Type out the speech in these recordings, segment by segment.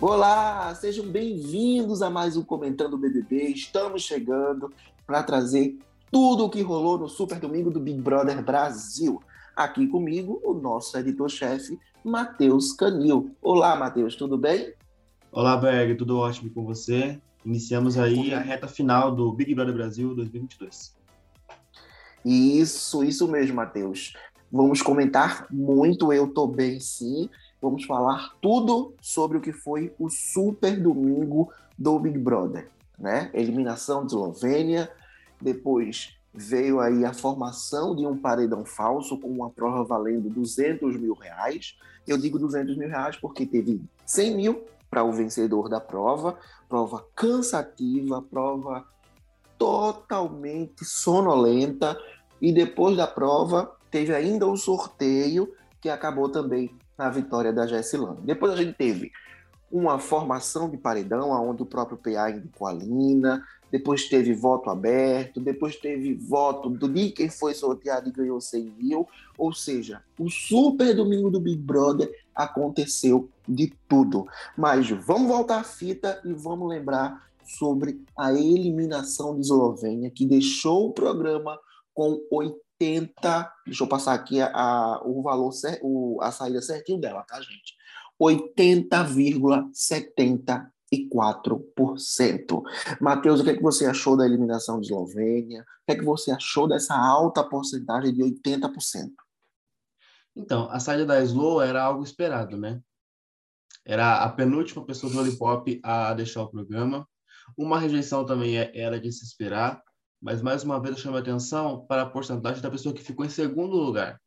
Olá, sejam bem-vindos a mais um Comentando BBB. Estamos chegando para trazer tudo o que rolou no Super Domingo do Big Brother Brasil. Aqui comigo, o nosso editor-chefe, Matheus Canil. Olá, Matheus, tudo bem? Olá, Berg, tudo ótimo com você? Iniciamos aí a reta final do Big Brother Brasil 2022. Isso, isso mesmo, Matheus. Vamos comentar muito, eu tô bem sim. Vamos falar tudo sobre o que foi o super domingo do Big Brother, né? Eliminação de Eslovênia, depois veio aí a formação de um paredão falso com uma prova valendo 200 mil reais. Eu digo 200 mil reais porque teve 100 mil para o vencedor da prova, prova cansativa, prova totalmente sonolenta. E depois da prova, teve ainda o sorteio que acabou também na vitória da Jessilane. Depois a gente teve uma formação de paredão, onde o próprio PA indicou a Lina, depois teve voto aberto, depois teve voto do de quem foi sorteado e ganhou 100 mil, ou seja, o super domingo do Big Brother aconteceu de tudo. Mas vamos voltar à fita e vamos lembrar sobre a eliminação de Eslovênia, que deixou o programa com 80 80. Deixa eu passar aqui a, a o valor, o, a saída certinho dela, tá, gente? 80,74%. Matheus, o que, é que você achou da eliminação de Eslovênia? O que, é que você achou dessa alta porcentagem de 80%? Então, a saída da Slow era algo esperado, né? Era a penúltima pessoa do Lollipop a deixar o programa. Uma rejeição também é, era de se esperar. Mas, mais uma vez, eu chamo a atenção para a porcentagem da pessoa que ficou em segundo lugar,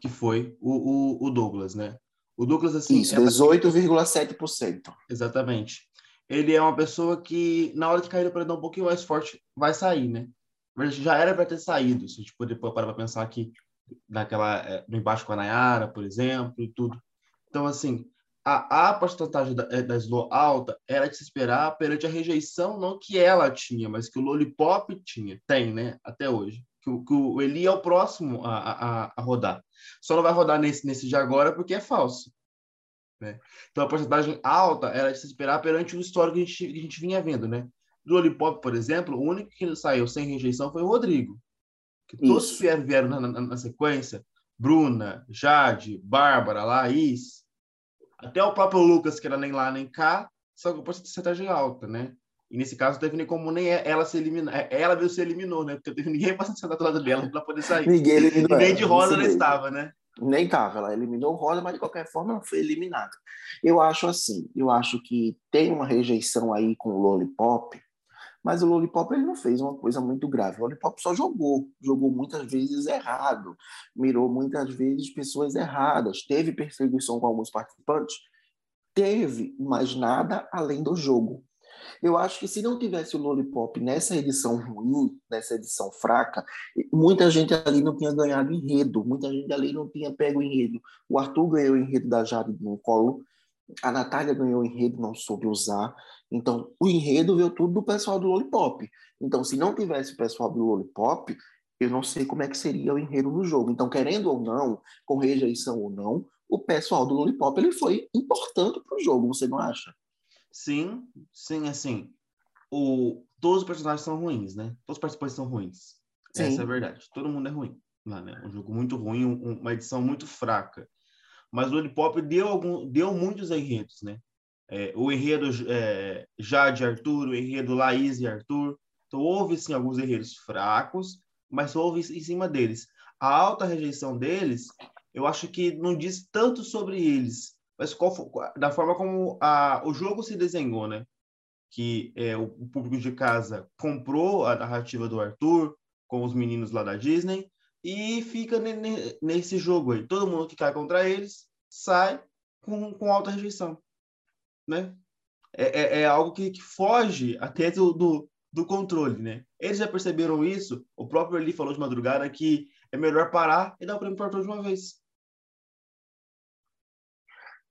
que foi o, o, o Douglas, né? O Douglas, assim... Isso, 18,7%. É... Exatamente. Ele é uma pessoa que, na hora de cair no paredão um pouquinho mais forte, vai sair, né? Mas já era para ter saído, se a gente poder parar para pensar aqui, naquela, é, no embaixo com a Nayara, por exemplo, e tudo. Então, assim, a, a porcentagem da, eh, da Slow alta era de se esperar perante a rejeição, não que ela tinha, mas que o Lollipop tinha, tem, né, até hoje. Que, o, que o Eli é o próximo a, a, a, rodar. Só não vai rodar nesse, nesse de agora porque é falso. Né? Então a porcentagem alta era de se esperar perante o histórico que a gente, que a gente vinha vendo, né? Do Lollipop, por exemplo, o único que saiu sem rejeição foi o Rodrigo. Que todos vieram, vieram na, na, na sequência. Bruna, Jade, Bárbara, Laís, até o próprio Lucas, que era nem lá nem cá, só que por porcentagem alta, né? E nesse caso, não teve nem como nem ela se eliminar. É, ela mesmo se eliminou, né? Porque não teve ninguém para sentar do lado dela para poder sair. Ninguém eliminou. nem de roda ela estava, né? Nem estava. Ela eliminou o roda, mas de qualquer forma ela foi eliminada. Eu acho assim, eu acho que tem uma rejeição aí com o Lollipop, mas o Lollipop ele não fez uma coisa muito grave. O Lollipop só jogou, jogou muitas vezes errado, mirou muitas vezes pessoas erradas, teve perseguição com alguns participantes, teve, mas nada além do jogo. Eu acho que se não tivesse o Lollipop nessa edição ruim, nessa edição fraca, muita gente ali não tinha ganhado enredo, muita gente ali não tinha pego enredo. O Arthur ganhou o enredo da Jade no colo, a Natália ganhou o enredo, não soube usar. Então, o enredo veio tudo do pessoal do Lollipop. Então, se não tivesse o pessoal do Lollipop, eu não sei como é que seria o enredo do jogo. Então, querendo ou não, com rejeição ou não, o pessoal do Lollipop ele foi importante para o jogo, você não acha? Sim, sim, assim, o, todos os personagens são ruins, né? Todos os participantes são ruins. Sim. Essa é a verdade. Todo mundo é ruim. Lá, né? Um jogo muito ruim, um, uma edição muito fraca. Mas o Lollipop deu, algum, deu muitos enredos, né? é, o enredo é, Jade e Arthur, o enredo Laís e Arthur. Então, houve, sim, alguns enredos fracos, mas houve em cima deles. A alta rejeição deles, eu acho que não diz tanto sobre eles, mas qual, da forma como a, o jogo se desenhou, né? Que é, o, o público de casa comprou a narrativa do Arthur com os meninos lá da Disney e fica nesse jogo aí. Todo mundo que cai contra eles sai com, com alta rejeição né? É, é, é algo que, que, foge até do, do, do, controle, né? Eles já perceberam isso. O próprio Eli falou de madrugada que é melhor parar e dar o prêmio para todos de uma vez.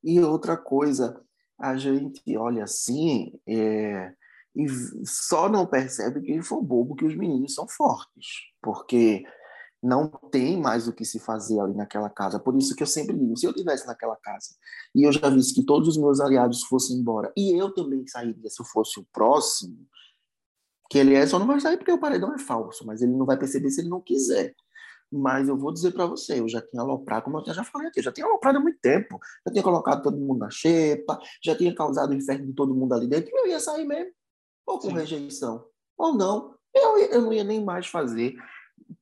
E outra coisa, a gente olha assim é, e só não percebe que ele foi bobo que os meninos são fortes, porque Não tem mais o que se fazer ali naquela casa. Por isso que eu sempre digo, se eu tivesse naquela casa e eu já visse que todos os meus aliados fossem embora e eu também sairia se eu fosse o próximo, que ele é só não vai sair porque o paredão é falso, mas ele não vai perceber se ele não quiser. Mas eu vou dizer para você, eu já tinha aloprado, como eu já falei aqui, já tinha aloprado há muito tempo. Já tinha colocado todo mundo na xepa, já tinha causado o inferno de todo mundo ali dentro, e eu ia sair mesmo. Ou com Sim. rejeição, ou não. Eu, eu não ia nem mais fazer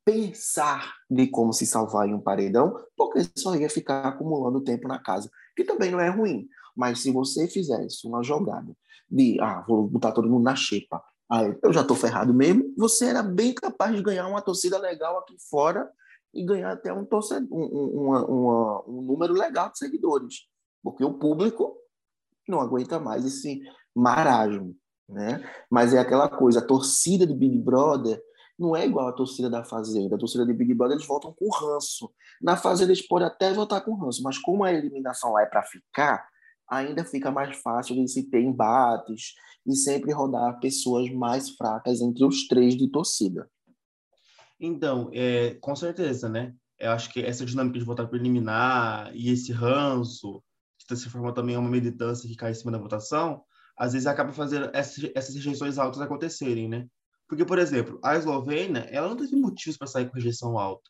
pensar de como se salvar em um paredão, porque só ia ficar acumulando tempo na casa, que também não é ruim. Mas se você fizesse uma jogada de, ah, vou botar todo mundo na xepa, aí eu já estou ferrado mesmo, você era bem capaz de ganhar uma torcida legal aqui fora e ganhar até um, torcedor, um, uma, uma, um número legal de seguidores, porque o público não aguenta mais esse marasmo, né? Mas é aquela coisa, a torcida de Big Brother não é igual a torcida da Fazenda. A torcida de Big Brother eles voltam com ranço. Na Fazenda eles podem até voltar com ranço, mas como a eliminação lá é para ficar, ainda fica mais fácil de se ter embates e sempre rodar pessoas mais fracas entre os três de torcida. Então, é, com certeza, né? Eu acho que essa dinâmica de votar por eliminar e esse ranço, que se forma também uma militância que cai em cima da votação, às vezes acaba fazendo essas rejeições altas acontecerem, né? Porque, por exemplo, a Eslovênia, ela não teve motivos para sair com rejeição alta.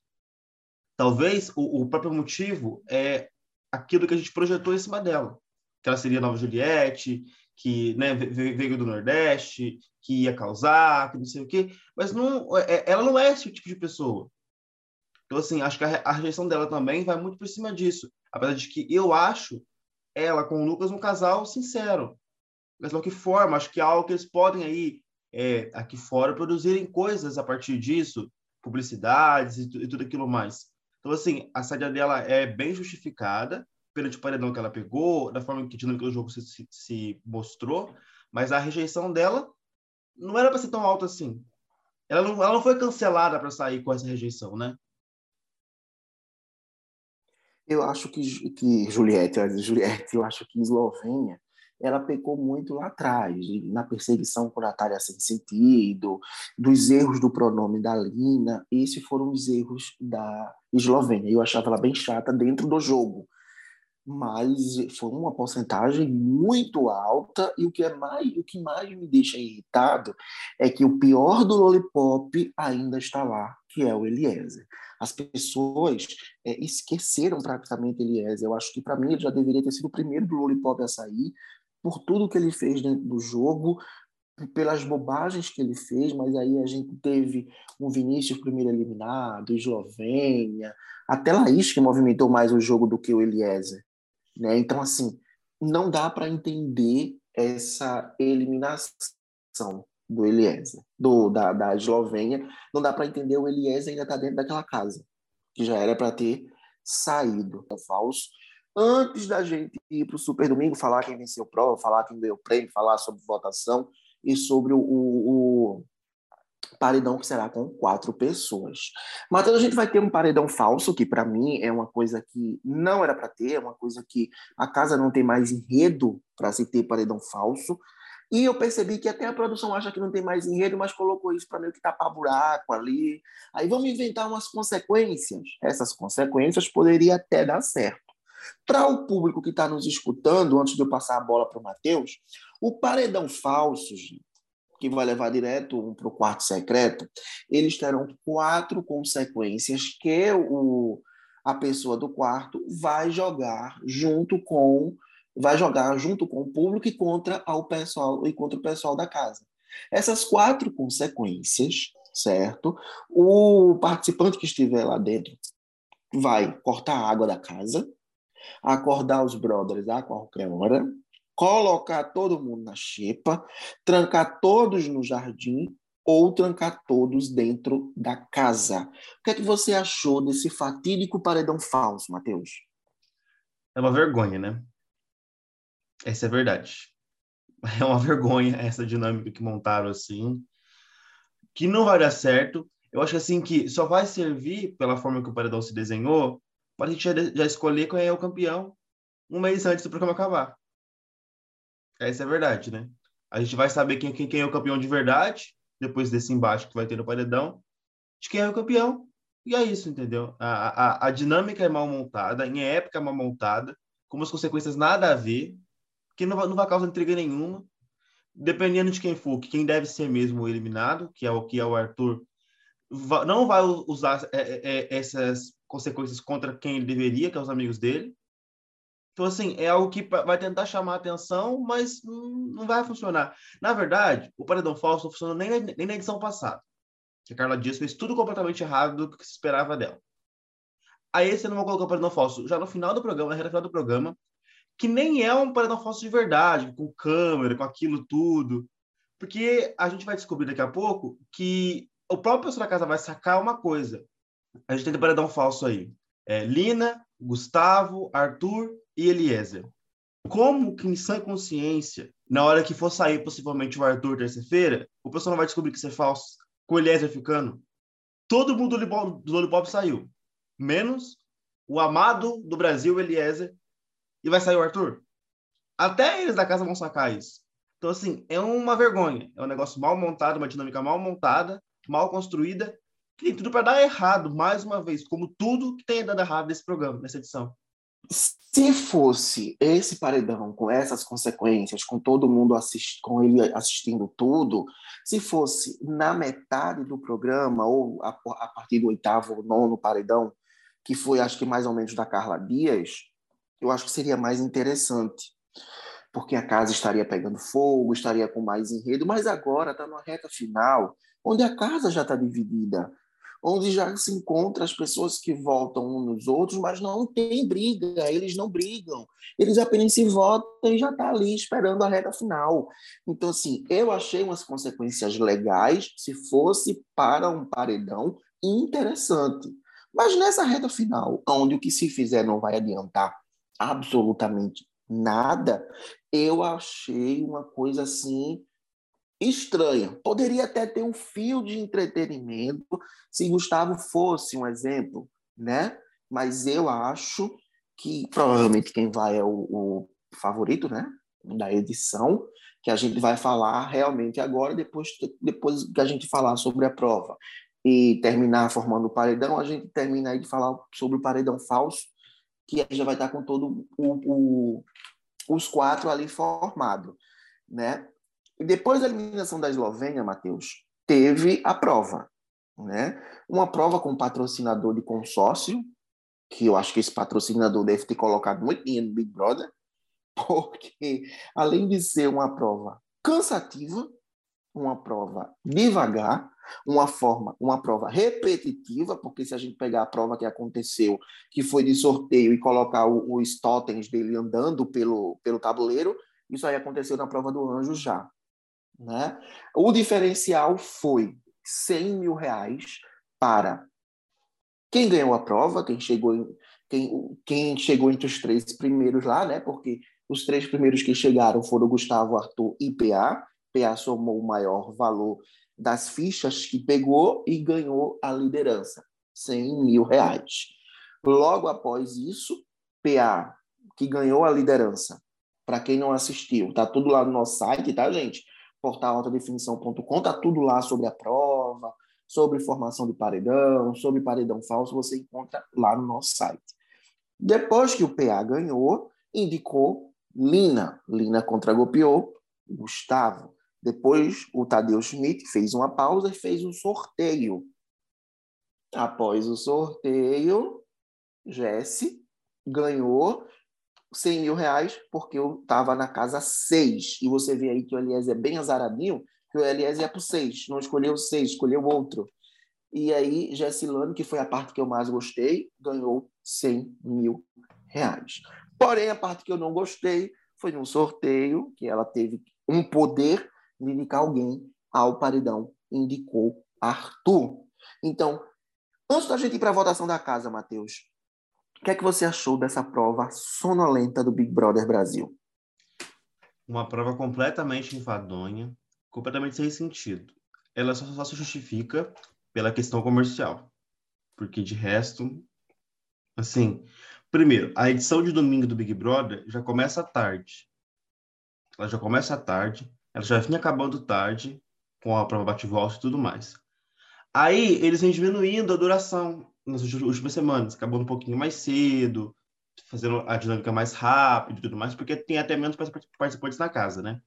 Talvez o, o, próprio motivo é aquilo que a gente projetou em cima dela. Que ela seria nova Juliette, que né, veio do Nordeste, que ia causar, que não sei o quê. Mas não, é, é, ela não é esse tipo de pessoa. Então, assim, acho que a, a rejeição dela também vai muito por cima disso. Apesar de que eu acho ela com o Lucas um casal sincero. Mas de que forma, acho que é algo que eles podem aí é, aqui fora produzirem coisas a partir disso, publicidades e, e, tudo aquilo mais. Então, assim, a saída dela é bem justificada pelo tipo paredão que ela pegou, da forma que a dinâmica do jogo se, se, se mostrou, mas a rejeição dela não era para ser tão alta assim. Ela não, ela não foi cancelada para sair com essa rejeição, né? Eu acho que, que Juliette, Juliette, eu acho que Eslovênia ela pecou muito lá atrás, na perseguição curatária sem sentido, dos erros do pronome da Lina. Esses foram os erros da Eslovênia. Eu achava ela bem chata dentro do jogo. Mas foi uma porcentagem muito alta e o que é mais o que mais me deixa irritado é que o pior do lollipop ainda está lá, que é o Eliezer. As pessoas é, esqueceram praticamente Eliezer. Eu acho que para mim ele já deveria ter sido o primeiro do lollipop a sair, por tudo que ele fez dentro do jogo, pelas bobagens que ele fez, mas aí a gente teve um Vinícius primeiro eliminado, Eslovênia, até Laís que movimentou mais o jogo do que o Eliezer. Né? Então, assim, não dá para entender essa eliminação do Eliezer, do, da, da Eslovênia, não dá para entender o Eliezer ainda está dentro daquela casa, que já era para ter saído. É falso antes da gente ir para o Super Domingo, falar quem venceu prova, falar quem ganhou prêmio, falar sobre votação e sobre o, o, o paredão que será com quatro pessoas. Matheus, a gente vai ter um paredão falso, que para mim é uma coisa que não era para ter, é uma coisa que a casa não tem mais enredo para se ter paredão falso. E eu percebi que até a produção acha que não tem mais enredo, mas colocou isso para meio que tapar buraco ali. Aí vamos inventar umas consequências. Essas consequências poderiam até dar certo. Para o público que está nos escutando, antes de eu passar a bola para o Matheus, o paredão falso, que vai levar direto para o quarto secreto, eles terão quatro consequências que o, a pessoa do quarto vai jogar junto com vai jogar junto com o público e contra o pessoal e contra o pessoal da casa. Essas quatro consequências, certo? O participante que estiver lá dentro vai cortar a água da casa, acordar os brothers a qualquer hora, colocar todo mundo na xepa, trancar todos no jardim ou trancar todos dentro da casa. O que é que você achou desse fatídico paredão falso, Matheus? É uma vergonha, né? Essa é a verdade. É uma vergonha essa dinâmica que montaram assim, que não vai dar certo. Eu acho assim que só vai servir pela forma que o paredão se desenhou para a gente já, já escolher quem é o campeão um mês antes do programa acabar. Essa é a verdade, né? A gente vai saber quem, quem, quem é o campeão de verdade, depois desse embate que vai ter no paredão, de quem é o campeão. E é isso, entendeu? A, a, a dinâmica é mal montada, em época é mal montada, com umas consequências nada a ver, que não vai, não vai causar intriga nenhuma. Dependendo de quem for, que quem deve ser mesmo eliminado, que é o que é o Arthur, não vai usar é, é, é, essas consequências contra quem ele deveria, que é os amigos dele. Então, assim, é algo que vai tentar chamar a atenção, mas não vai funcionar. Na verdade, o Paredão Falso não funcionou nem na, nem na edição passada. A Carla Dias fez tudo completamente errado do que se esperava dela. Aí você não vai colocar o Paredão Falso já no final do programa, na reta final do programa, que nem é um Paredão Falso de verdade, com câmera, com aquilo tudo. Porque a gente vai descobrir daqui a pouco que o próprio pessoal da casa vai sacar uma coisa. A gente um paredão falso aí. É, Lina, Gustavo, Arthur e Eliezer. Como que em sã consciência, na hora que for sair possivelmente o Arthur terça-feira, o pessoal não vai descobrir que isso é falso, com o Eliezer ficando? Todo mundo do Lollipop saiu, menos o amado do Brasil, Eliezer, e vai sair o Arthur. Até eles da casa vão sacar isso. Então, assim, é uma vergonha. É um negócio mal montado, uma dinâmica mal montada, mal construída, tem tudo para dar errado, mais uma vez, como tudo que tem dado errado nesse programa, nessa edição. Se fosse esse paredão com essas consequências, com todo mundo assist, com ele assistindo tudo, se fosse na metade do programa ou a, a partir do oitavo ou nono paredão, que foi acho que mais ou menos da Carla Dias, eu acho que seria mais interessante, porque a casa estaria pegando fogo, estaria com mais enredo, mas agora está na reta final, onde a casa já está dividida, onde já se encontra as pessoas que votam uns nos outros, mas não tem briga, eles não brigam, eles apenas se votam e já está ali esperando a reta final. Então, assim, eu achei umas consequências legais se fosse para um paredão interessante. Mas nessa reta final, onde o que se fizer não vai adiantar absolutamente nada, eu achei uma coisa assim estranha. Poderia até ter um fio de entretenimento se Gustavo fosse um exemplo, né? Mas eu acho que provavelmente quem vai é o, o favorito, né? Da edição, que a gente vai falar realmente agora, depois, depois que a gente falar sobre a prova e terminar formando o paredão, a gente termina aí de falar sobre o paredão falso, que já vai estar com todo o, o os quatro ali formados, né? E depois da eliminação da Eslovênia, Matheus, teve a prova, né? Uma prova com patrocinador de consórcio, que eu acho que esse patrocinador deve ter colocado muito dinheiro no Big Brother, porque além de ser uma prova cansativa, uma prova devagar, uma forma, uma prova repetitiva, porque se a gente pegar a prova que aconteceu, que foi de sorteio e colocar os totens dele andando pelo, pelo tabuleiro, isso aí aconteceu na prova do anjo já. Né? O diferencial foi 100 mil reais para quem ganhou a prova, quem chegou, quem, quem chegou entre os três primeiros lá, né? porque os três primeiros que chegaram foram Gustavo, Arthur e PA. PA somou o maior valor das fichas que pegou e ganhou a liderança, 100 mil reais. Logo após isso, PA, que ganhou a liderança, para quem não assistiu, tá tudo lá no nosso site, tá, gente? portalaltadefinição.com, tá tudo lá sobre a prova, sobre formação de paredão, sobre paredão falso, você encontra lá no nosso site. Depois que o PA ganhou, indicou Lina. Lina contragopiou Gustavo. Depois o Tadeu Schmidt fez uma pausa e fez um sorteio. Após o sorteio, Jesse ganhou 100 mil reais, porque eu estava na casa 6. E você vê aí que o Eliezer é bem azaradinho, que o Eliezer ia para o 6, não escolheu o 6, escolheu outro. E aí, Jessilane, que foi a parte que eu mais gostei, ganhou 100 mil reais. Porém, a parte que eu não gostei foi num sorteio, que ela teve um poder de indicar alguém ao paredão. Indicou Arthur. Então, antes da gente ir para a votação da casa, Matheus, o que é que você achou dessa prova sonolenta do Big Brother Brasil? Uma prova completamente enfadonha, completamente sem sentido. Ela só, só se justifica pela questão comercial. Porque de resto, assim, primeiro, a edição de domingo do Big Brother já começa tarde. Ela já começa tarde, ela já vinha acabando tarde, com a prova bate-volta e tudo mais. Aí eles vêm diminuindo a duração nas últimas semanas, acabando um pouquinho mais cedo, fazendo a dinâmica mais rápido e tudo mais, porque tem até menos participantes na casa, né?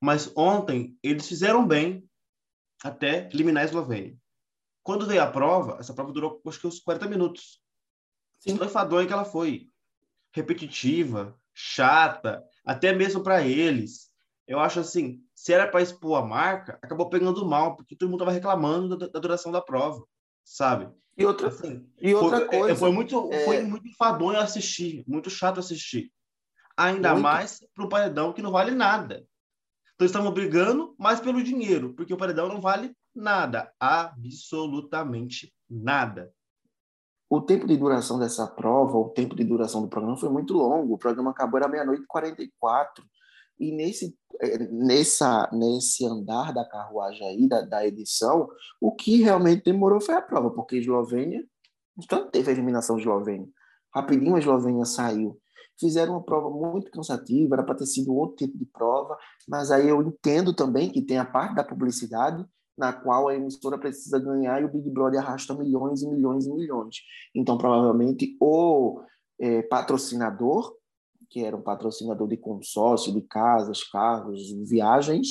Mas ontem eles fizeram bem até eliminar a Eslovênia. Quando veio a prova, essa prova durou acho que uns 40 minutos. Sim. Foi fadonha que ela foi. Repetitiva, chata, até mesmo para eles. Eu acho assim, se era para expor a marca, acabou pegando mal, porque todo mundo estava reclamando da, da, duração da prova, sabe? E outra, assim, e outra foi, é, coisa. Foi muito, é... foi muito enfadonho assistir, muito chato assistir. Ainda muito. mais para o paredão que não vale nada. Então, estavam brigando mais pelo dinheiro, porque o paredão não vale nada, absolutamente nada. O tempo de duração dessa prova, o tempo de duração do programa foi muito longo. O programa acabou era meia-noite e 44. E nesse, nessa, nesse andar da carruagem aí, da, da edição, o que realmente demorou foi a prova, porque a Eslovênia, tanto teve a eliminação Eslovênia. Rapidinho a Eslovênia saiu fizeram uma prova muito cansativa, era para ter sido outro tipo de prova, mas aí eu entendo também que tem a parte da publicidade, na qual a emissora precisa ganhar e o Big Brother arrasta milhões e milhões e milhões. Então, provavelmente, o é, patrocinador, que era um patrocinador de consórcio, de casas, carros, viagens,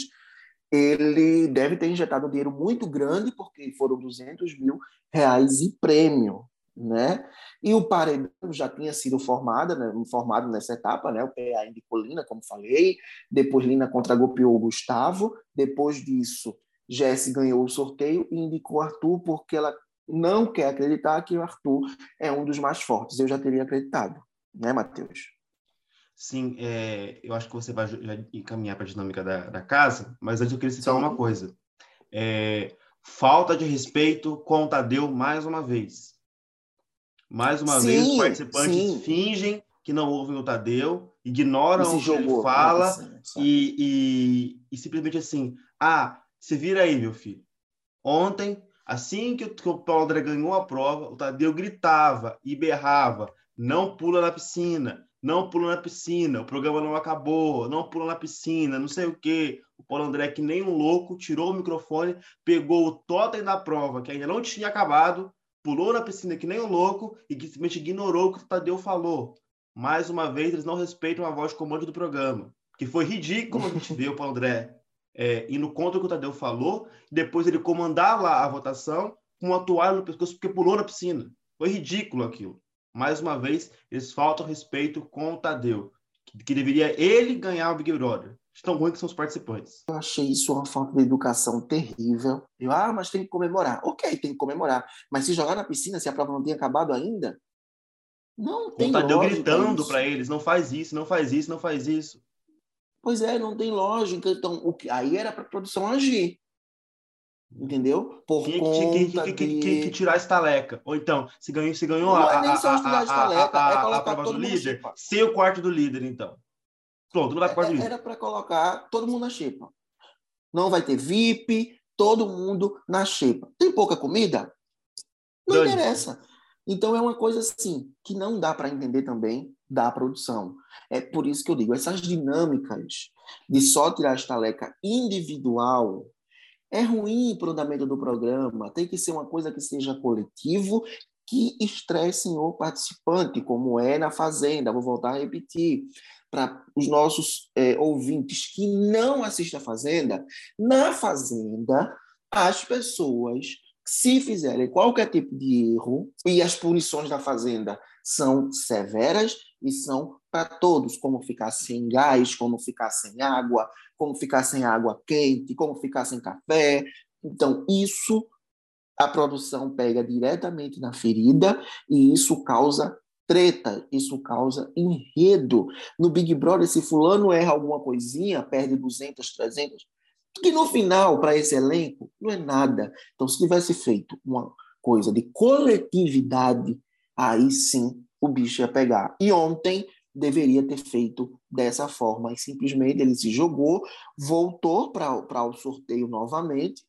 ele deve ter injetado um dinheiro muito grande, porque foram 200 mil reais em prêmio né? E o paredão já tinha sido formado, né, formado nessa etapa, né? O PA indicou Lina, como falei, depois Lina contragolpeou o Gustavo, depois disso Jesse ganhou o sorteio e indicou Arthur porque ela não quer acreditar que o Arthur é um dos mais fortes. Eu já teria acreditado, né, Matheus? Sim, é, eu acho que você vai encaminhar para a dinâmica da, da, casa, mas antes eu queria citar Sim. uma coisa. É, falta de respeito com o Tadeu mais uma vez. Mais uma sim, vez, os participantes sim. fingem que não ouvem o Tadeu, ignoram o que ele fala e, e, e, simplesmente assim, ah, se vira aí, meu filho. Ontem, assim que, que o Paulo André ganhou a prova, o Tadeu gritava e berrava, não pula na piscina, não pula na piscina, o programa não acabou, não pula na piscina, não sei o quê. O Paulo André, que nem um louco, tirou o microfone, pegou o totem da prova, que ainda não tinha acabado, pulou na piscina que nem um louco e que simplesmente ignorou o que o Tadeu falou. Mais uma vez, eles não respeitam a voz de comando do programa. Que foi ridículo a gente ver o Paulo André é, indo contra o que o Tadeu falou, depois ele comandar lá a votação com uma toalha no pescoço porque pulou na piscina. Foi ridículo aquilo. Mais uma vez, eles faltam respeito com o Tadeu, que, que deveria ele ganhar o Big Brother tão ruim que são os participantes. Eu achei isso uma falta de educação terrível. Eu, ah, mas tem que comemorar. Ok, tem que comemorar. Mas se jogar na piscina, se a prova não tinha acabado ainda, não tem o Tadeu gritando para eles, não faz isso, não faz isso, não faz isso. Pois é, não tem lógica. Então, o que, aí era para a produção agir. Entendeu? Por Tinha que, que, que, de... que, tirar a estaleca. Ou então, se ganhou, se ganhou não a, é nem só tirar a estaleca, a, a, a, a prova do líder, ser o quarto do líder, então. Pronto, não vai para Era para colocar todo mundo na xepa. Não vai ter VIP, todo mundo na xepa. Tem pouca comida? Não Dani. interessa. Então é uma coisa assim que não dá para entender também da produção. É por isso que eu digo, essas dinâmicas de só tirar a estaleca individual é ruim para o andamento do programa. Tem que ser uma coisa que seja coletivo, que estressem o participante, como é na Fazenda. Vou voltar a repetir para os nossos é, ouvintes que não assistem a Fazenda, na Fazenda, as pessoas, se fizerem qualquer tipo de erro, e as punições da Fazenda são severas e são para todos, como ficar sem gás, como ficar sem água, como ficar sem água quente, como ficar sem café. Então, isso a produção pega diretamente na ferida e isso causa treta, isso causa enredo. No Big Brother, se fulano erra alguma coisinha, perde 200, 300, que no final, para esse elenco, não é nada. Então, se tivesse feito uma coisa de coletividade, aí sim o bicho ia pegar. E ontem deveria ter feito dessa forma, e simplesmente ele se jogou, voltou para o sorteio novamente,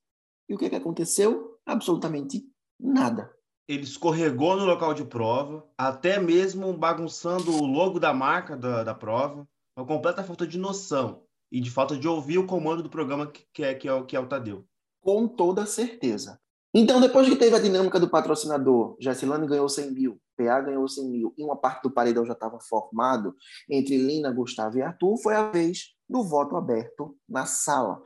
e o que, que aconteceu? Absolutamente nada ele escorregou no local de prova, até mesmo bagunçando o logo da marca da, da prova, uma completa falta de noção e de falta de ouvir o comando do programa que, é, que, é, que é o Tadeu. Com toda certeza. Então, depois que teve a dinâmica do patrocinador, Jessilane ganhou 100 mil, PA ganhou 100 mil, e uma parte do paredão já estava formado entre Lina, Gustavo e Arthur, foi a vez do voto aberto na sala.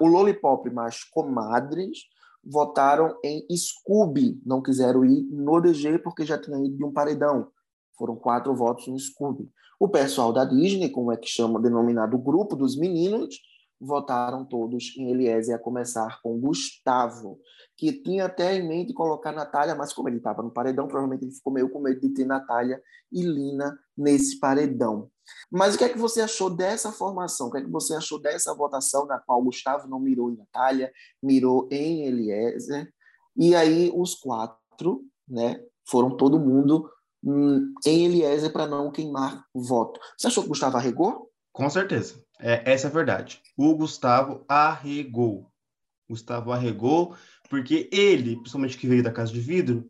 O Lollipop mais comadres votaram em Scooby, não quiseram ir no DG porque já tinha ido de um paredão. Foram quatro votos no Scooby. O pessoal da Disney, como é que chama, denominado grupo dos meninos, votaram todos em Eliezer, a começar com Gustavo, que tinha até em mente colocar Natália, mas como ele estava no paredão, provavelmente ele ficou meio com medo de ter Natália e Lina nesse paredão. Mas o que é que você achou dessa formação? O que é que você achou dessa votação na qual Gustavo não mirou em Natália, mirou em Eliezer? E aí os quatro, né, foram todo mundo em Eliezer para não queimar voto. Você achou que Gustavo arregou? Com certeza. É, essa é a verdade. O Gustavo arregou. Gustavo arregou, porque ele, principalmente que veio da Casa de Vidro,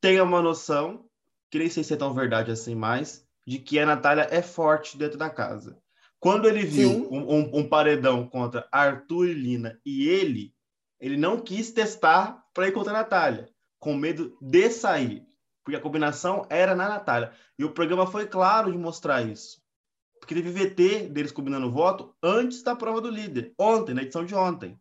tem uma noção, que nem sei se é tão verdade assim mais, de que a Natália é forte dentro da casa. Quando ele viu um, um, um, paredão contra Arthur e Lina e ele, ele não quis testar para ir contra a Natália, com medo de sair, porque a combinação era na Natália. E o programa foi claro de mostrar isso. Porque teve VT deles combinando voto antes da prova do líder, ontem, na edição de ontem.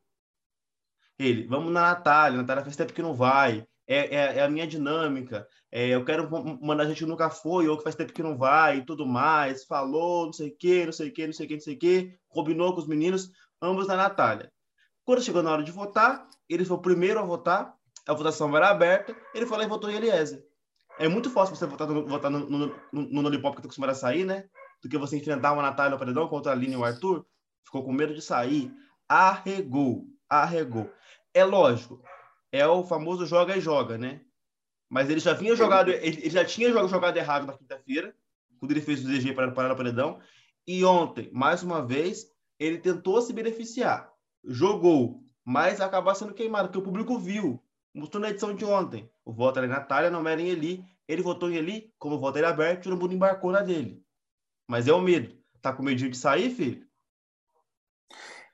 Ele, vamos na Natália, Natália faz tempo que não vai, é, é, é a minha dinâmica, é, eu quero mandar gente que nunca foi, ou que faz tempo que não vai, e tudo mais, falou, não sei o quê, não sei o quê, não sei o quê, não sei o quê, combinou com os meninos, ambos na Natália. Quando chegou na hora de votar, ele foi o primeiro a votar, a votação era aberta, ele lá e votou em Eliezer. É muito fácil você votar no, votar no, no, no, Lollipop que tá acostumado a sair, né? do que você enfrentar uma Natália no paredão contra a Aline e o Arthur, ficou com medo de sair, arregou, arregou. É lógico, é o famoso joga e joga, né? Mas ele já vinha jogado, ele, ele já tinha jogado errado na quinta-feira, quando ele fez o DG para parar no paredão, e ontem, mais uma vez, ele tentou se beneficiar, jogou, mas acabou sendo queimado, porque o público viu, mostrou na edição de ontem. O voto era em Natália, não era em Eli. Ele votou em Eli, como o voto era aberto, todo mundo embarcou na dele. Mas é o medo. Tá com medinho de sair, filho?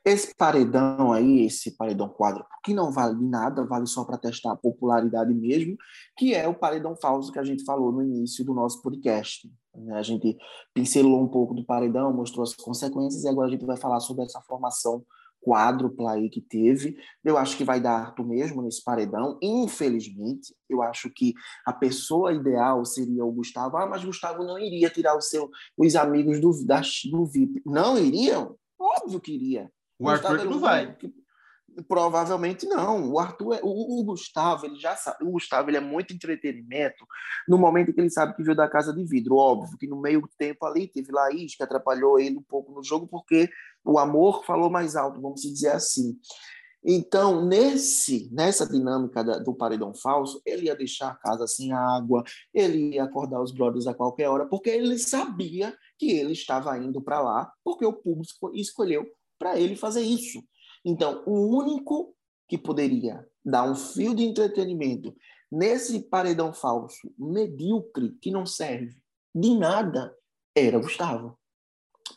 Esse paredão aí, esse paredão quadro, que não vale nada, vale só para testar a popularidade mesmo, que é o paredão falso que a gente falou no início do nosso podcast. A gente pincelou um pouco do paredão, mostrou as consequências, e agora a gente vai falar sobre essa formação quádrupla aí que teve. Eu acho que vai dar Arthur mesmo nesse paredão. Infelizmente, eu acho que a pessoa ideal seria o Gustavo. Ah, mas Gustavo não iria tirar o seu, os amigos do, da, do VIP. Não iriam? Óbvio que iria. O Arthur não vai. Provavelmente não. O Arthur, é, o, o, Gustavo, ele já sabe. O Gustavo ele é muito entretenimento no momento que ele sabe que veio da casa de vidro. Óbvio que no meio tempo ali teve Laís que atrapalhou ele um pouco no jogo porque o amor falou mais alto, vamos dizer assim. Então, nesse, nessa dinâmica da, do paredão falso, ele ia deixar a casa sem água, ele ia acordar os brothers a qualquer hora, porque ele sabia que ele estava indo para lá, porque o público escolheu para ele fazer isso. Então, o único que poderia dar um fio de entretenimento nesse paredão falso, medíocre, que não serve de nada, era Gustavo.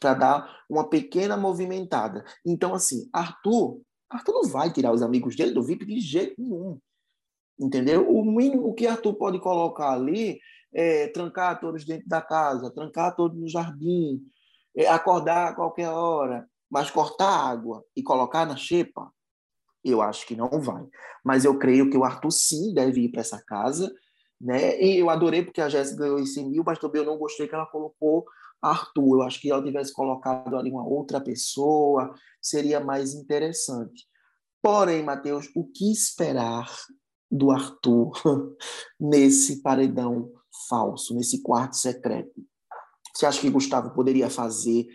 Para dar uma pequena movimentada. Então, assim, Arthur, Arthur não vai tirar os amigos dele do VIP de jeito nenhum. Entendeu? O mínimo que Arthur pode colocar ali é trancar todos dentro da casa, trancar todos no jardim, é acordar a qualquer hora, mas cortar água e colocar na xepa, eu acho que não vai. Mas eu creio que o Arthur sim deve ir para essa casa. Né? E eu adorei porque a Jéssica ganhou esse mil, mas também eu não gostei que ela colocou Arthur. Eu acho que ela tivesse colocado ali uma outra pessoa, seria mais interessante. Porém, Matheus, o que esperar do Arthur nesse paredão falso, nesse quarto secreto? Você acha que Gustavo poderia fazer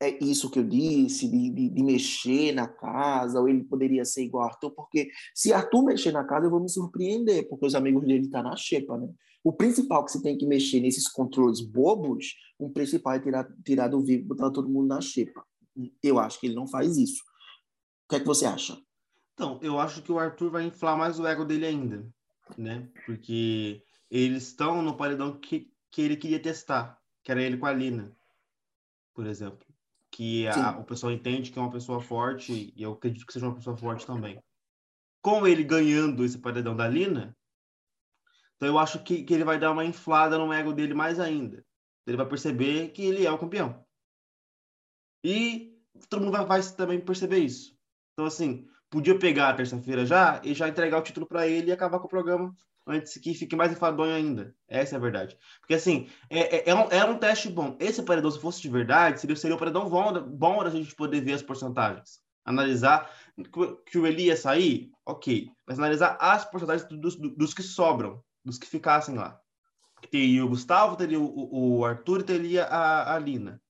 é isso que eu disse, de, de, de, mexer na casa, ou ele poderia ser igual a Arthur, porque se Arthur mexer na casa, eu vou me surpreender, porque os amigos dele estão tá na xepa, né? O principal que você tem que mexer nesses controles bobos, o principal é tirar, tirar do vivo e botar todo mundo na xepa. Eu acho que ele não faz isso. O que é que você acha? Então, eu acho que o Arthur vai inflar mais o ego dele ainda, né? Porque eles estão no paredão que, que ele queria testar, que era ele com a Lina, por exemplo que a, o pessoal entende que é uma pessoa forte e eu acredito que seja uma pessoa forte também. com ele ganhando esse paredão da Lina, então eu acho que, que ele vai dar uma inflada no ego dele mais ainda. Ele vai perceber que ele é o campeão. E todo mundo vai, vai também perceber isso. Então, assim, podia pegar a terça-feira já e já entregar o título para ele e acabar com o programa antes que fique mais enfadonho ainda. Essa é a verdade. Porque, assim, é, é, é, um, é um teste bom. Esse paredão, se fosse de verdade, seria, seria um paredão bom, bom da gente poder ver as porcentagens. Analisar que o Eli ia sair, ok. Mas analisar as porcentagens dos, dos, que sobram, dos que ficassem lá. Teria o Gustavo, teria o, o Arthur e teria a, a Lina.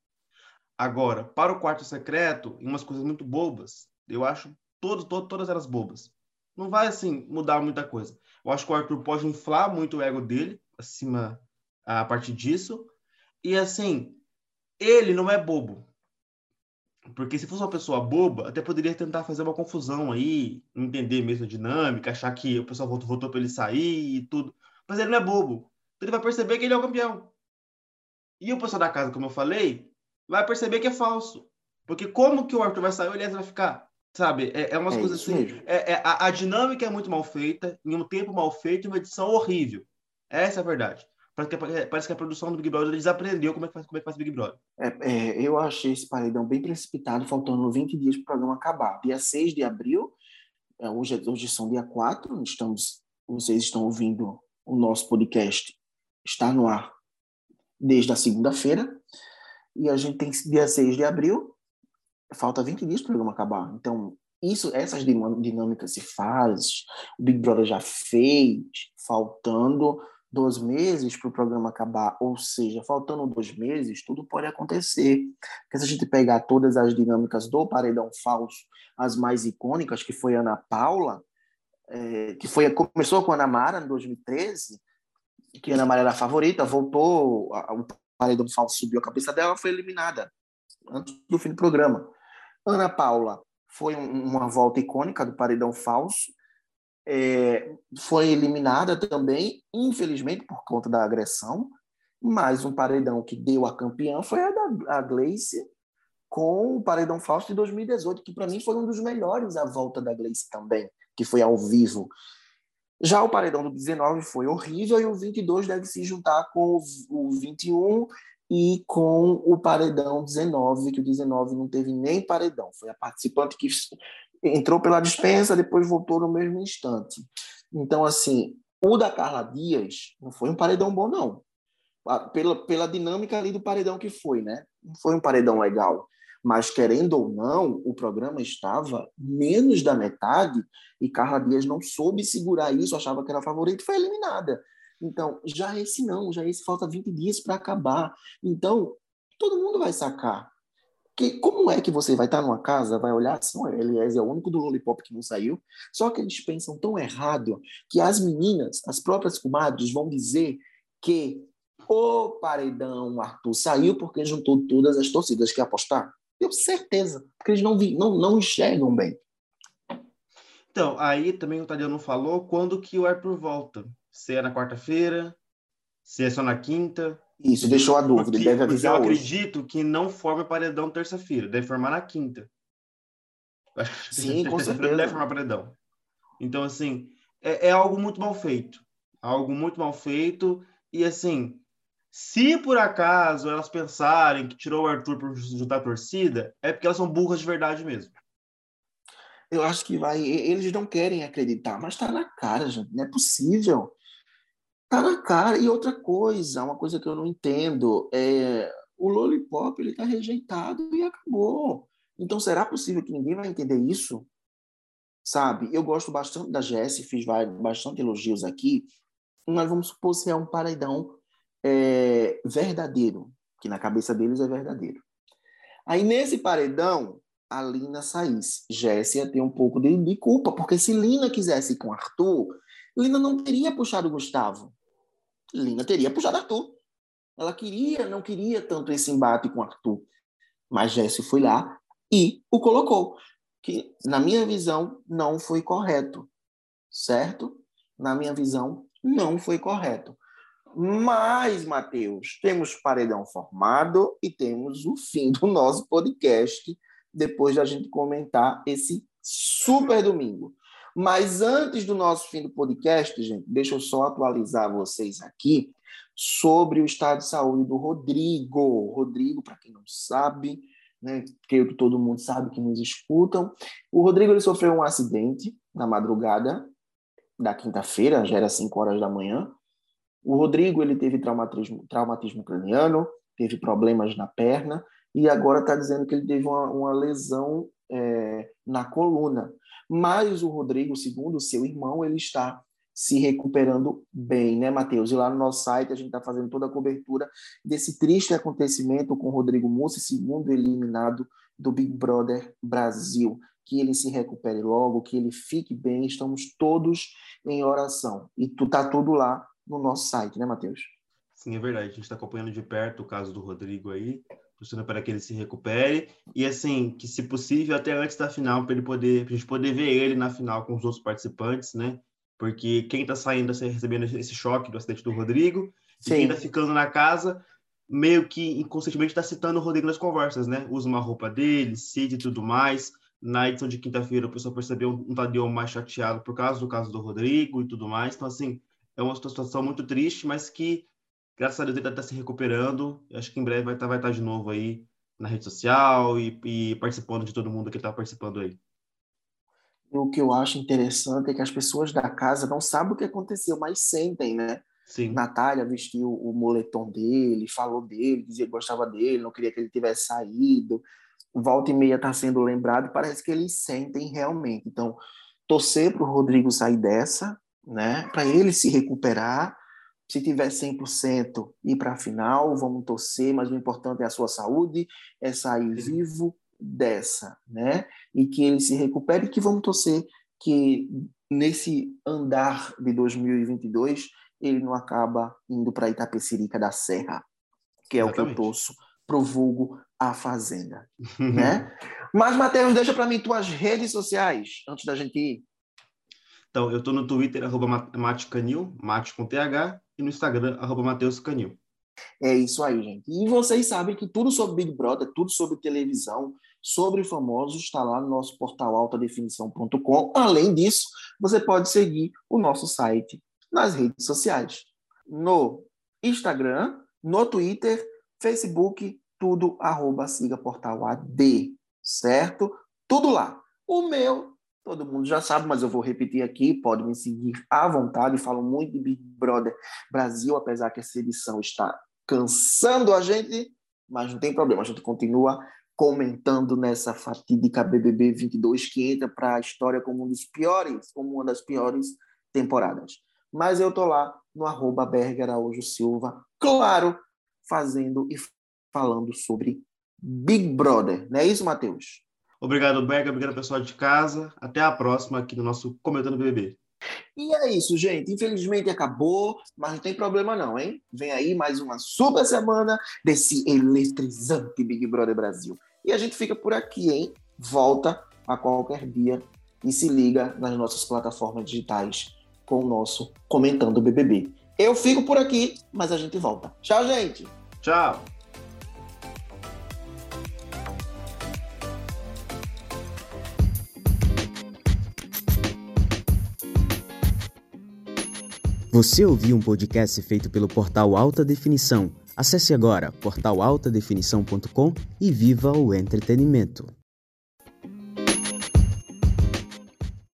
Agora, para o quarto secreto, em umas coisas muito bobas, eu acho todo, todo, todas elas bobas. Não vai, assim, mudar muita coisa. Eu acho que o Arthur pode inflar muito o ego dele, acima, a partir disso. E, assim, ele não é bobo. Porque se fosse uma pessoa boba, até poderia tentar fazer uma confusão aí, entender mesmo a dinâmica, achar que o pessoal votou, votou para ele sair e tudo. Mas ele não é bobo. Então ele vai perceber que ele é o campeão. E o pessoal da casa, como eu falei, vai perceber que é falso. Porque como que o Arthur vai sair, o Elias vai ficar? Sabe? É, é umas é coisas assim. É, é, a, a, dinâmica é muito mal feita, em um tempo mal feito, e uma edição horrível. Essa é a verdade. Parece que, parece que a produção do Big Brother desaprendeu como é que faz, como é que faz Big Brother. É, é, eu achei esse paredão bem precipitado, faltando 20 dias para o programa acabar. Dia 6 de abril, é, hoje, hoje são dia 4, estamos, vocês estão ouvindo o nosso podcast, está no ar desde a segunda-feira, e a gente tem dia 6 de abril, falta 20 dias para o programa acabar. Então, isso, essas dinâmicas se faz, o Big Brother já fez, faltando dois meses para o programa acabar, ou seja, faltando dois meses, tudo pode acontecer. Porque se a gente pegar todas as dinâmicas do paredão falso, as mais icônicas, que foi Ana Paula, é, que foi começou com a Ana Mara em 2013, que a Ana Mara era a favorita, voltou, o paredão falso subiu a cabeça dela, foi eliminada antes do fim do programa. Ana Paula foi uma volta icônica do paredão falso, é, foi eliminada também, infelizmente, por conta da agressão, mas um paredão que deu a campeã foi a da a Gleice, com o paredão falso de 2018, que para mim foi um dos melhores a volta da Gleice também, que foi ao vivo. Já o paredão do 19 foi horrível e o 22 deve se juntar com o 21 e com o paredão 19, que o 19 não teve nem paredão, foi a participante que entrou pela dispensa, depois voltou no mesmo instante. Então, assim, o da Carla Dias não foi um paredão bom, não. Pela, pela dinâmica ali do paredão que foi, né? Não foi um paredão legal. Mas, querendo ou não, o programa estava menos da metade e Carla Dias não soube segurar isso, achava que era favorita e foi eliminada. Então, já esse não, já esse falta 20 dias para acabar. Então, todo mundo vai sacar. Que, como é que você vai estar numa casa, vai olhar assim, Elias é o único do Lollipop que não saiu, só que eles pensam tão errado que as meninas, as próprias comadres, vão dizer que o paredão Arthur saiu porque juntou todas as torcidas que apostar. Tenho certeza, porque eles não, vi, não, não enxergam bem. Então, aí também o Tadeu falou quando que o Arthur volta. Se é na quarta-feira, se é só na quinta, isso, deixou a dúvida, porque, deve avisar eu hoje. acredito que não forma paredão terça-feira, deve formar na quinta. Sim, com certeza. Deve formar paredão. Então, assim, é, é, algo muito mal feito. Algo muito mal feito. E, assim, se por acaso elas pensarem que tirou o Arthur por juntar a torcida, é porque elas são burras de verdade mesmo. Eu acho que vai. Eles não querem acreditar, mas tá na cara, gente. Não é possível. Tá na cara. E outra coisa, uma coisa que eu não entendo, é o Lollipop ele tá rejeitado e acabou. Então, será possível que ninguém vai entender isso? Sabe? Eu gosto bastante da Jessie, fiz bastante elogios aqui, mas vamos supor se é um paredão é, verdadeiro, que na cabeça deles é verdadeiro. Aí, nesse paredão, a Lina saísse. Jessie ia ter um pouco de, de culpa, porque se Lina quisesse ir com Arthur, Lina não teria puxado o Gustavo. Lina teria puxado Arthur. Ela queria, não queria tanto esse embate com Arthur. Mas Jesse foi lá e o colocou. Que, na minha visão, não foi correto. Certo? Na minha visão, não foi correto. Mas, Matheus, temos paredão formado e temos o fim do nosso podcast depois da gente comentar esse super domingo. Mas antes do nosso fim do podcast, gente, deixa eu só atualizar vocês aqui sobre o estado de saúde do Rodrigo. Rodrigo, para quem não sabe, né, creio que todo mundo sabe que nos escutam, o Rodrigo ele sofreu um acidente na madrugada da quinta-feira, já era 5 horas da manhã. O Rodrigo ele teve traumatismo, traumatismo craniano, teve problemas na perna e agora está dizendo que ele teve uma, uma lesão é, na coluna. Mas o Rodrigo, segundo seu irmão, ele está se recuperando bem, né, Matheus? E lá no nosso site a gente está fazendo toda a cobertura desse triste acontecimento com o Rodrigo Mussi, segundo eliminado do Big Brother Brasil. Que ele se recupere logo, que ele fique bem. Estamos todos em oração. E tu tá tudo lá no nosso site, né, Matheus? Sim, é verdade. A gente está acompanhando de perto o caso do Rodrigo aí, torcendo para que ele se recupere e assim que, se possível, até antes da final para ele poder, pra gente poder ver ele na final com os outros participantes, né? Porque quem está saindo, está recebendo esse choque do acidente do Rodrigo, Sim. e quem está ficando na casa, meio que inconscientemente está citando o Rodrigo nas conversas, né? Usa uma roupa dele, cita e tudo mais. Na edição de quinta-feira, o pessoal percebeu um Tadeu mais chateado por causa do caso do Rodrigo e tudo mais. Então, assim, é uma situação muito triste, mas que, graças a Deus, ele está se recuperando. Acho que em breve vai estar, tá, vai tá de novo aí na rede social e, e participando de todo mundo que está participando aí. O que eu acho interessante é que as pessoas da casa não sabem o que aconteceu, mas sentem, né? Sim. Natália vestiu o moletom dele, falou dele, dizia que gostava dele, não queria que ele tivesse saído. Volta e meia está sendo lembrado, parece que eles sentem realmente. Então, torcer para o Rodrigo sair dessa, né? Para ele se recuperar. Se tiver 100% ir para a final, vamos torcer, mas o importante é a sua saúde, é sair vivo dessa, né? E que ele se recupere e que vamos torcer que nesse andar de 2022 ele não acaba indo para Itapecerica da Serra, que é Exatamente. o que eu torço pro vulgo a Fazenda, né? Mas, Matheus, deixa para mim tuas redes sociais, antes da gente ir. Então, eu estou no Twitter, arroba Matecanil, Mate com TH, e no Instagram, arroba Mateus Canil. É isso aí, gente. E vocês sabem que tudo sobre Big Brother, tudo sobre televisão, sobre famosos está lá no nosso portal altadefinição.com. Além disso, você pode seguir o nosso site nas redes sociais. No Instagram, no Twitter, Facebook, tudo arroba siga portal AD, certo? Tudo lá. O meu, todo mundo já sabe, mas eu vou repetir aqui, pode me seguir à vontade, falo muito de Big Brother Brasil, apesar que essa edição está cansando a gente, mas não tem problema, a gente continua comentando nessa fatídica BBB 22 que entra para a história como um dos piores, como uma das piores temporadas. Mas eu tô lá no arroba Berger Araújo Silva, claro, fazendo e falando sobre Big Brother. Não é isso, Matheus? Obrigado, Berger. Obrigado, pessoal de casa. Até a próxima aqui no nosso Comentando BBB. E é isso, gente. Infelizmente acabou, mas não tem problema não, hein? Vem aí mais uma super semana desse eletrizante Big Brother Brasil. E a gente fica por aqui, hein? Volta a qualquer dia e se liga nas nossas plataformas digitais com o nosso Comentando BBB. Eu fico por aqui, mas a gente volta. Tchau, gente! Tchau! Você ouviu um podcast feito pelo portal Alta Definição. Acesse agora portalaltadefinição.com e viva o entretenimento.